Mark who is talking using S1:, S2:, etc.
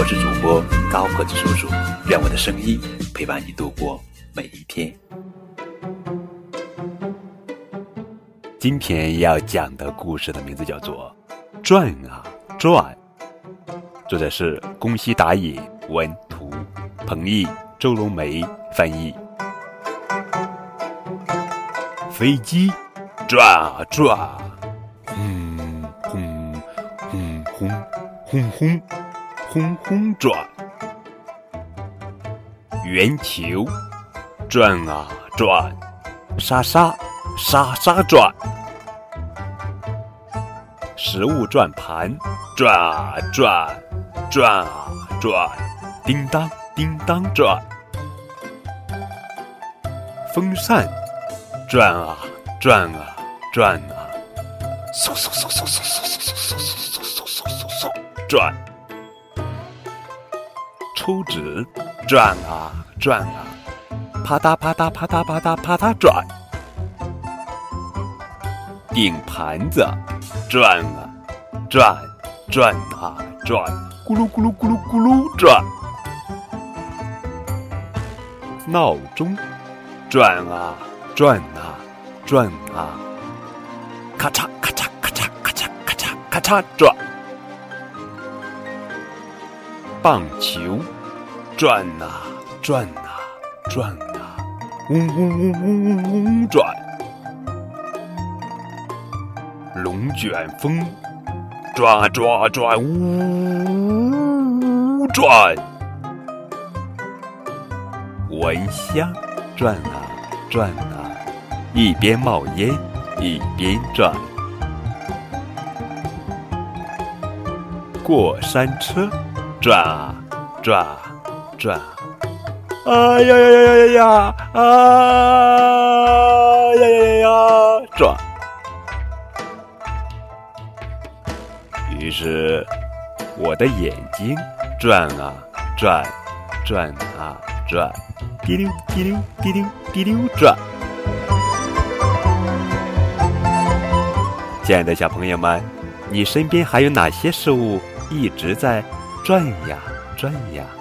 S1: 我是主播高个子叔叔，愿我的声音陪伴你度过每一天。今天要讲的故事的名字叫做《转啊转》，作者是宫西达也，文图，彭毅、周龙梅翻译。飞机转啊转。轰轰轰轰轰轰轰轰转，圆球转啊转，沙沙沙沙转，食物转盘转啊转，转啊转，叮当叮当转，风扇转啊转啊转啊。嗖嗖嗖嗖嗖嗖嗖嗖嗖嗖嗖嗖嗖嗖转，抽纸转啊转啊，啪嗒啪嗒啪嗒啪嗒啪嗒转，顶盘子转啊转转啊转，咕噜咕噜咕噜咕噜转，闹钟转啊转啊转啊，咔嚓。咔嚓咔嚓咔嚓咔嚓转，棒球转啊转啊转啊，嗡嗡嗡嗡嗡嗡转。龙卷风转啊转呜，呜转。蚊香转啊转啊，一边冒烟一边转。过山车，转啊转啊转，啊呀呀呀呀呀呀，啊呀呀呀呀转。于是，我的眼睛转啊转，转啊转，滴溜滴溜滴溜滴溜转。亲爱的小朋友们，你身边还有哪些事物？一直在转呀转呀。